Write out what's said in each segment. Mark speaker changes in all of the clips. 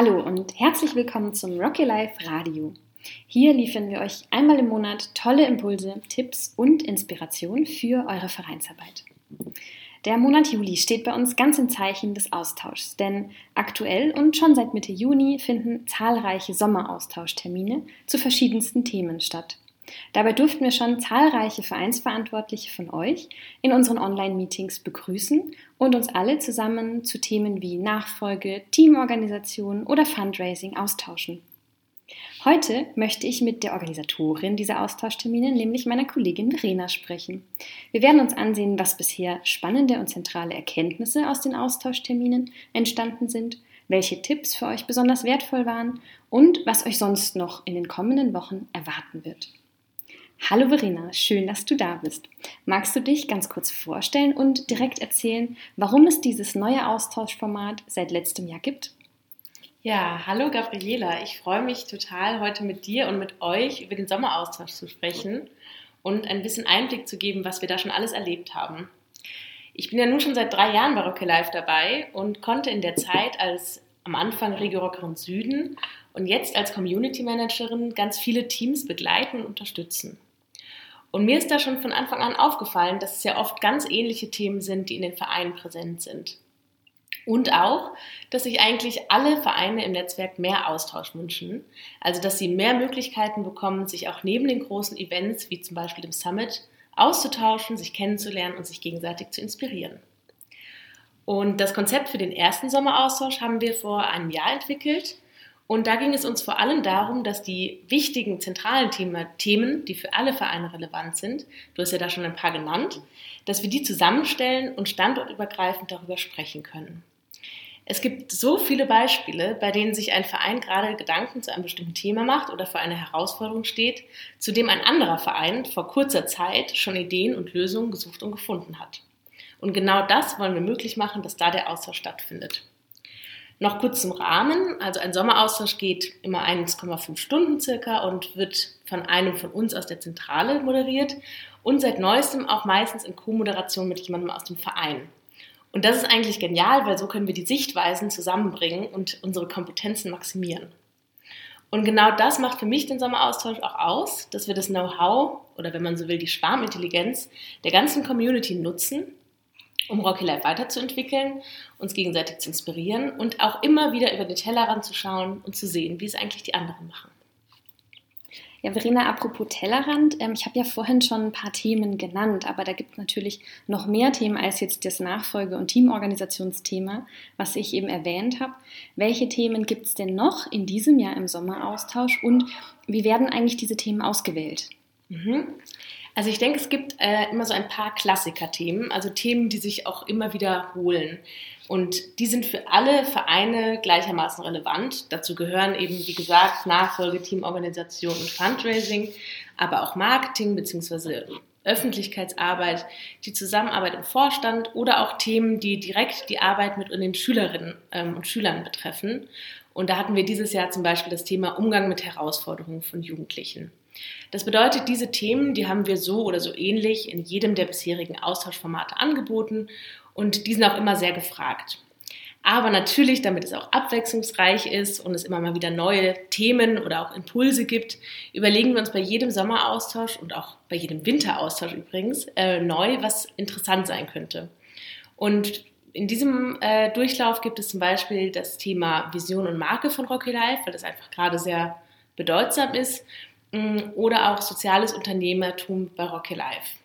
Speaker 1: Hallo und herzlich willkommen zum Rocky Life Radio. Hier liefern wir euch einmal im Monat tolle Impulse, Tipps und Inspiration für eure Vereinsarbeit. Der Monat Juli steht bei uns ganz im Zeichen des Austauschs, denn aktuell und schon seit Mitte Juni finden zahlreiche Sommeraustauschtermine zu verschiedensten Themen statt. Dabei durften wir schon zahlreiche Vereinsverantwortliche von euch in unseren Online-Meetings begrüßen und uns alle zusammen zu Themen wie Nachfolge, Teamorganisation oder Fundraising austauschen. Heute möchte ich mit der Organisatorin dieser Austauschtermine, nämlich meiner Kollegin Verena, sprechen. Wir werden uns ansehen, was bisher spannende und zentrale Erkenntnisse aus den Austauschterminen entstanden sind, welche Tipps für euch besonders wertvoll waren und was euch sonst noch in den kommenden Wochen erwarten wird. Hallo Verena, schön, dass du da bist. Magst du dich ganz kurz vorstellen und direkt erzählen, warum es dieses neue Austauschformat seit letztem Jahr gibt?
Speaker 2: Ja, hallo Gabriela. Ich freue mich total, heute mit dir und mit euch über den Sommeraustausch zu sprechen und ein bisschen Einblick zu geben, was wir da schon alles erlebt haben. Ich bin ja nun schon seit drei Jahren bei Rocky Live dabei und konnte in der Zeit als am Anfang Regio Süden und jetzt als Community Managerin ganz viele Teams begleiten und unterstützen. Und mir ist da schon von Anfang an aufgefallen, dass es ja oft ganz ähnliche Themen sind, die in den Vereinen präsent sind. Und auch, dass sich eigentlich alle Vereine im Netzwerk mehr Austausch wünschen. Also, dass sie mehr Möglichkeiten bekommen, sich auch neben den großen Events, wie zum Beispiel dem Summit, auszutauschen, sich kennenzulernen und sich gegenseitig zu inspirieren. Und das Konzept für den ersten Sommeraustausch haben wir vor einem Jahr entwickelt. Und da ging es uns vor allem darum, dass die wichtigen zentralen Themen, die für alle Vereine relevant sind, du hast ja da schon ein paar genannt, dass wir die zusammenstellen und standortübergreifend darüber sprechen können. Es gibt so viele Beispiele, bei denen sich ein Verein gerade Gedanken zu einem bestimmten Thema macht oder vor einer Herausforderung steht, zu dem ein anderer Verein vor kurzer Zeit schon Ideen und Lösungen gesucht und gefunden hat. Und genau das wollen wir möglich machen, dass da der Austausch stattfindet. Noch kurz zum Rahmen. Also ein Sommeraustausch geht immer 1,5 Stunden circa und wird von einem von uns aus der Zentrale moderiert und seit neuestem auch meistens in Co-Moderation mit jemandem aus dem Verein. Und das ist eigentlich genial, weil so können wir die Sichtweisen zusammenbringen und unsere Kompetenzen maximieren. Und genau das macht für mich den Sommeraustausch auch aus, dass wir das Know-how oder wenn man so will, die Schwarmintelligenz der ganzen Community nutzen um Rocky Life weiterzuentwickeln, uns gegenseitig zu inspirieren und auch immer wieder über den Tellerrand zu schauen und zu sehen, wie es eigentlich die anderen machen.
Speaker 1: Ja, Verena, apropos Tellerrand, ähm, ich habe ja vorhin schon ein paar Themen genannt, aber da gibt es natürlich noch mehr Themen als jetzt das Nachfolge- und Teamorganisationsthema, was ich eben erwähnt habe. Welche Themen gibt es denn noch in diesem Jahr im Sommeraustausch und wie werden eigentlich diese Themen ausgewählt?
Speaker 2: Mhm. Also ich denke, es gibt äh, immer so ein paar Klassiker-Themen, also Themen, die sich auch immer wiederholen. Und die sind für alle Vereine gleichermaßen relevant. Dazu gehören eben, wie gesagt, Nachfolge, Teamorganisation und Fundraising, aber auch Marketing bzw. Öffentlichkeitsarbeit, die Zusammenarbeit im Vorstand oder auch Themen, die direkt die Arbeit mit den Schülerinnen ähm, und Schülern betreffen. Und da hatten wir dieses Jahr zum Beispiel das Thema Umgang mit Herausforderungen von Jugendlichen. Das bedeutet, diese Themen, die haben wir so oder so ähnlich in jedem der bisherigen Austauschformate angeboten und die sind auch immer sehr gefragt. Aber natürlich, damit es auch abwechslungsreich ist und es immer mal wieder neue Themen oder auch Impulse gibt, überlegen wir uns bei jedem Sommeraustausch und auch bei jedem Winteraustausch übrigens äh, neu, was interessant sein könnte. Und in diesem äh, Durchlauf gibt es zum Beispiel das Thema Vision und Marke von Rocky Life, weil das einfach gerade sehr bedeutsam ist. Mm, oder auch soziales Unternehmertum bei Rocky Life.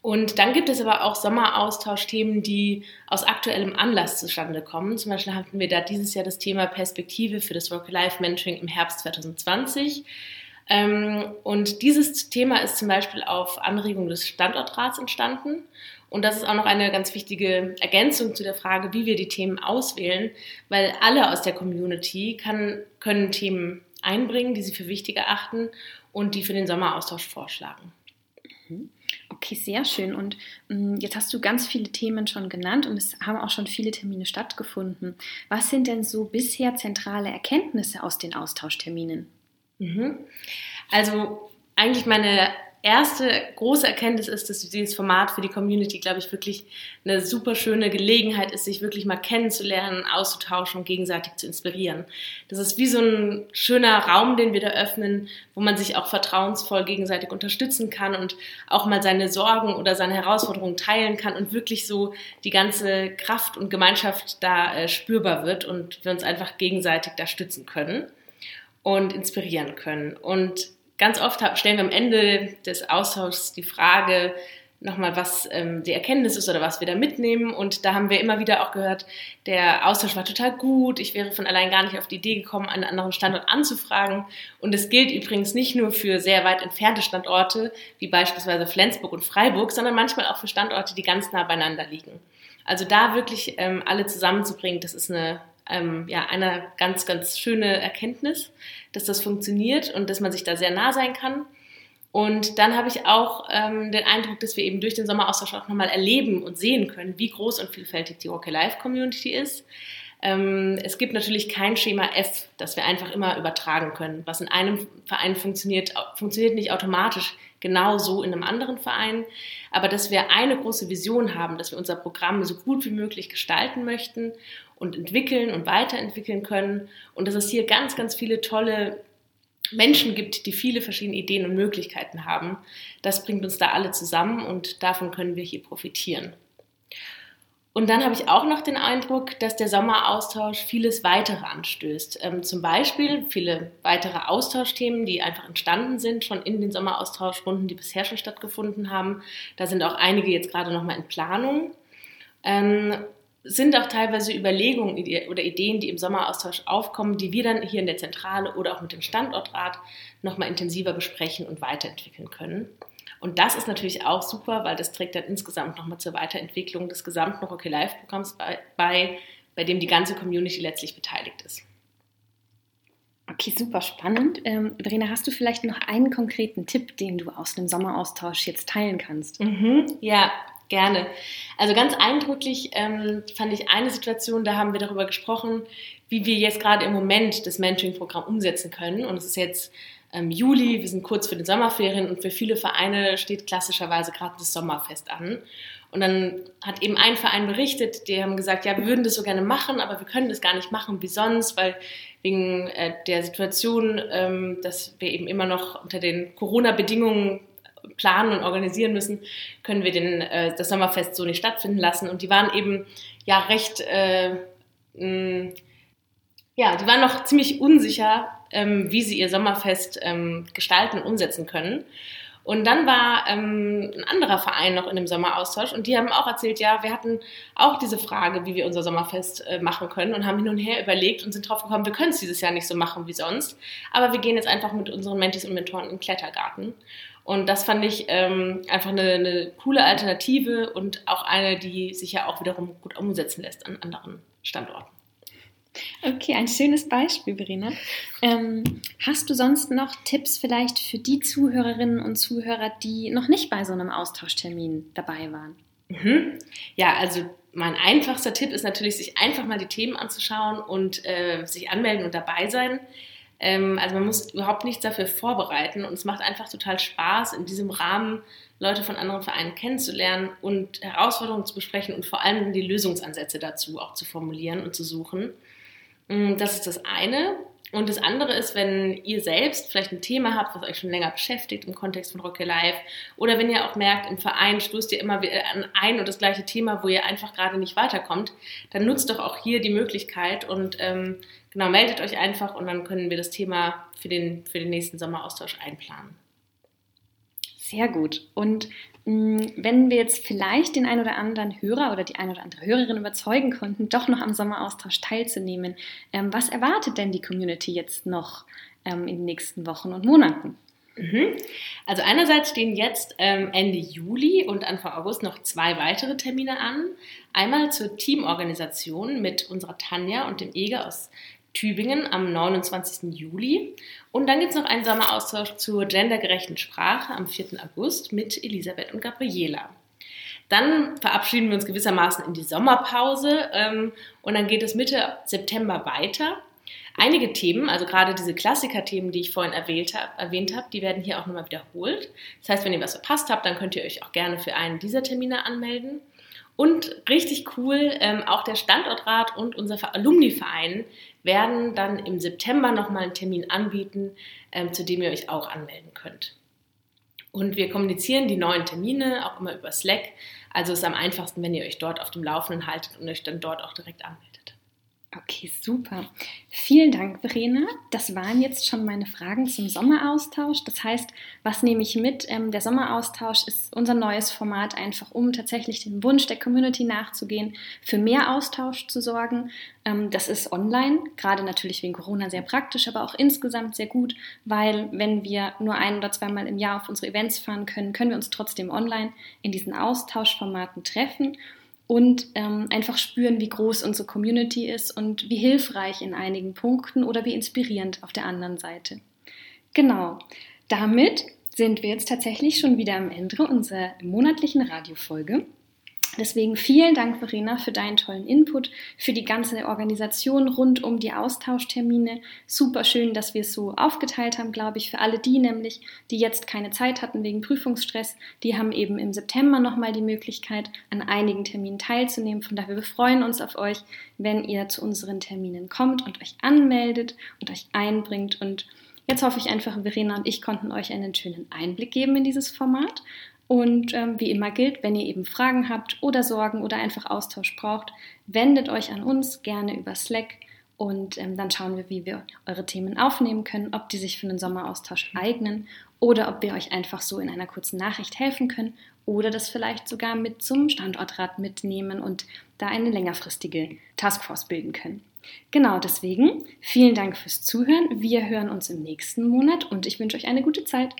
Speaker 2: Und dann gibt es aber auch Sommeraustauschthemen, die aus aktuellem Anlass zustande kommen. Zum Beispiel hatten wir da dieses Jahr das Thema Perspektive für das Rocky Life Mentoring im Herbst 2020. Ähm, und dieses Thema ist zum Beispiel auf Anregung des Standortrats entstanden. Und das ist auch noch eine ganz wichtige Ergänzung zu der Frage, wie wir die Themen auswählen, weil alle aus der Community kann, können Themen einbringen, die sie für wichtig erachten und die für den Sommeraustausch vorschlagen.
Speaker 1: Mhm. Okay, sehr schön. Und ähm, jetzt hast du ganz viele Themen schon genannt und es haben auch schon viele Termine stattgefunden. Was sind denn so bisher zentrale Erkenntnisse aus den Austauschterminen?
Speaker 2: Mhm. Also eigentlich meine erste große Erkenntnis ist, dass dieses Format für die Community, glaube ich, wirklich eine super schöne Gelegenheit ist, sich wirklich mal kennenzulernen, auszutauschen und gegenseitig zu inspirieren. Das ist wie so ein schöner Raum, den wir da öffnen, wo man sich auch vertrauensvoll gegenseitig unterstützen kann und auch mal seine Sorgen oder seine Herausforderungen teilen kann und wirklich so die ganze Kraft und Gemeinschaft da äh, spürbar wird und wir uns einfach gegenseitig da stützen können und inspirieren können. Und ganz oft stellen wir am Ende des Austauschs die Frage, nochmal, was ähm, die Erkenntnis ist oder was wir da mitnehmen. Und da haben wir immer wieder auch gehört, der Austausch war total gut. Ich wäre von allein gar nicht auf die Idee gekommen, einen anderen Standort anzufragen. Und es gilt übrigens nicht nur für sehr weit entfernte Standorte, wie beispielsweise Flensburg und Freiburg, sondern manchmal auch für Standorte, die ganz nah beieinander liegen. Also da wirklich ähm, alle zusammenzubringen, das ist eine ähm, ja, eine ganz, ganz schöne Erkenntnis, dass das funktioniert und dass man sich da sehr nah sein kann. Und dann habe ich auch ähm, den Eindruck, dass wir eben durch den Sommeraustausch auch nochmal erleben und sehen können, wie groß und vielfältig die Rocky Life Community ist. Ähm, es gibt natürlich kein Schema F, das wir einfach immer übertragen können. Was in einem Verein funktioniert, funktioniert nicht automatisch genau so in einem anderen Verein. Aber dass wir eine große Vision haben, dass wir unser Programm so gut wie möglich gestalten möchten und entwickeln und weiterentwickeln können. Und dass es hier ganz, ganz viele tolle Menschen gibt, die viele verschiedene Ideen und Möglichkeiten haben. Das bringt uns da alle zusammen und davon können wir hier profitieren. Und dann habe ich auch noch den Eindruck, dass der Sommeraustausch vieles weitere anstößt. Ähm, zum Beispiel viele weitere Austauschthemen, die einfach entstanden sind, schon in den Sommeraustauschrunden, die bisher schon stattgefunden haben. Da sind auch einige jetzt gerade nochmal in Planung. Sind auch teilweise Überlegungen oder Ideen, die im Sommeraustausch aufkommen, die wir dann hier in der Zentrale oder auch mit dem Standortrat nochmal intensiver besprechen und weiterentwickeln können. Und das ist natürlich auch super, weil das trägt dann insgesamt nochmal zur Weiterentwicklung des gesamten Rocky Live Programms bei, bei, bei dem die ganze Community letztlich beteiligt ist.
Speaker 1: Okay, super spannend. Ähm, Verena, hast du vielleicht noch einen konkreten Tipp, den du aus dem Sommeraustausch jetzt teilen kannst?
Speaker 2: Mhm, ja, Gerne. Also ganz eindrücklich ähm, fand ich eine Situation, da haben wir darüber gesprochen, wie wir jetzt gerade im Moment das Mentoring-Programm umsetzen können. Und es ist jetzt ähm, Juli, wir sind kurz für den Sommerferien und für viele Vereine steht klassischerweise gerade das Sommerfest an. Und dann hat eben ein Verein berichtet, die haben gesagt, ja, wir würden das so gerne machen, aber wir können das gar nicht machen wie sonst, weil wegen äh, der Situation, ähm, dass wir eben immer noch unter den Corona-Bedingungen planen und organisieren müssen, können wir den, äh, das Sommerfest so nicht stattfinden lassen. Und die waren eben ja recht, äh, mh, ja, die waren noch ziemlich unsicher, ähm, wie sie ihr Sommerfest ähm, gestalten und umsetzen können. Und dann war ähm, ein anderer Verein noch in dem Sommeraustausch und die haben auch erzählt, ja, wir hatten auch diese Frage, wie wir unser Sommerfest äh, machen können und haben hin und her überlegt und sind drauf gekommen, wir können es dieses Jahr nicht so machen wie sonst, aber wir gehen jetzt einfach mit unseren Mentis und Mentoren in den Klettergarten. Und das fand ich ähm, einfach eine, eine, coole Alternative und auch eine, die sich ja auch wiederum gut umsetzen lässt an anderen Standorten.
Speaker 1: Okay, ein schönes Beispiel, Verena. Ähm, hast du sonst noch Tipps vielleicht für die Zuhörerinnen und Zuhörer, die noch nicht bei so einem Austauschtermin dabei waren?
Speaker 2: Mhm. Ja, also mein einfachster Tipp ist natürlich, sich einfach mal die Themen anzuschauen und äh, sich anmelden und dabei sein. Ähm, also man muss überhaupt nichts dafür vorbereiten und es macht einfach total Spaß, in diesem Rahmen Leute von anderen Vereinen kennenzulernen und Herausforderungen zu besprechen und vor allem die Lösungsansätze dazu auch zu formulieren und zu suchen. Mm, das ist das eine. Und das andere ist, wenn ihr selbst vielleicht ein Thema habt, was euch schon länger beschäftigt im Kontext von Rock Your Life, oder wenn ihr auch merkt, im Verein stoßt ihr immer an ein und das gleiche Thema, wo ihr einfach gerade nicht weiterkommt, dann nutzt doch auch hier die Möglichkeit und ähm, genau, meldet euch einfach und dann können wir das Thema für den, für den nächsten Sommeraustausch einplanen.
Speaker 1: Sehr gut. Und mh, mm, wenn wir jetzt vielleicht den ein oder anderen Hörer oder die ein oder andere Hörerin überzeugen konnten, doch noch am Sommeraustausch teilzunehmen, ähm, was erwartet denn die Community jetzt noch ähm, in den nächsten Wochen und Monaten?
Speaker 2: Mhm. Also einerseits stehen jetzt ähm, Ende Juli und Anfang August noch zwei weitere Termine an. Einmal zur Teamorganisation mit unserer Tanja und dem Eger aus Tübingen am 29. Juli. Und dann gibt es noch einen Sommeraustausch zur gendergerechten Sprache am 4. August mit Elisabeth und Gabriela. Dann verabschieden wir uns gewissermaßen in die Sommerpause ähm, und dann geht es Mitte September weiter. Einige Themen, also gerade diese Klassiker-Themen, die ich vorhin erwähnt habe, habe, die werden hier auch nochmal wiederholt. Das heißt, wenn ihr was verpasst habt, dann könnt ihr euch auch gerne für einen dieser Termine anmelden. Und richtig cool, ähm, auch der Standortrat und unser Alumni-Verein werden dann im September nochmal einen Termin anbieten, ähm, zu dem ihr euch auch anmelden könnt. Und wir kommunizieren die neuen Termine auch immer über Slack. Also ist am einfachsten, wenn ihr euch dort auf dem Laufenden haltet und euch dann dort auch direkt anmeldet.
Speaker 1: Okay, super. Vielen Dank, Verena. Das waren jetzt schon meine Fragen zum Sommeraustausch. Das heißt, was nehme ich mit? Ähm, der Sommeraustausch ist unser neues Format, einfach um tatsächlich dem Wunsch der Community nachzugehen, für mehr Austausch zu sorgen. Ähm, das ist online, gerade natürlich wegen Corona sehr praktisch, aber auch insgesamt sehr gut, weil wenn wir nur ein oder zweimal im Jahr auf unsere Events fahren können, können wir uns trotzdem online in diesen Austauschformaten treffen und ähm, einfach spüren, wie groß unsere Community ist und wie hilfreich in einigen Punkten oder wie inspirierend auf der anderen Seite. Genau, damit sind wir jetzt tatsächlich schon wieder am Ende unserer monatlichen Radiofolge. Deswegen vielen Dank, Verena, für deinen tollen Input, für die ganze Organisation rund um die Austauschtermine. Super schön, dass wir es so aufgeteilt haben, glaube ich, für alle die nämlich, die jetzt keine Zeit hatten wegen Prüfungsstress. Die haben eben im September nochmal die Möglichkeit, an einigen Terminen teilzunehmen. Von daher, wir freuen uns auf euch, wenn ihr zu unseren Terminen kommt und euch anmeldet und euch einbringt. Und jetzt hoffe ich einfach, Verena und ich konnten euch einen schönen Einblick geben in dieses Format. Und ähm, wie immer gilt, wenn ihr eben Fragen habt oder Sorgen oder einfach Austausch braucht, wendet euch an uns gerne über Slack und ähm, dann schauen wir, wie wir eure Themen aufnehmen können, ob die sich für einen Sommeraustausch eignen oder ob wir euch einfach so in einer kurzen Nachricht helfen können oder das vielleicht sogar mit zum Standortrat mitnehmen und da eine längerfristige Taskforce bilden können. Genau deswegen vielen Dank fürs Zuhören. Wir hören uns im nächsten Monat und ich wünsche euch eine gute Zeit.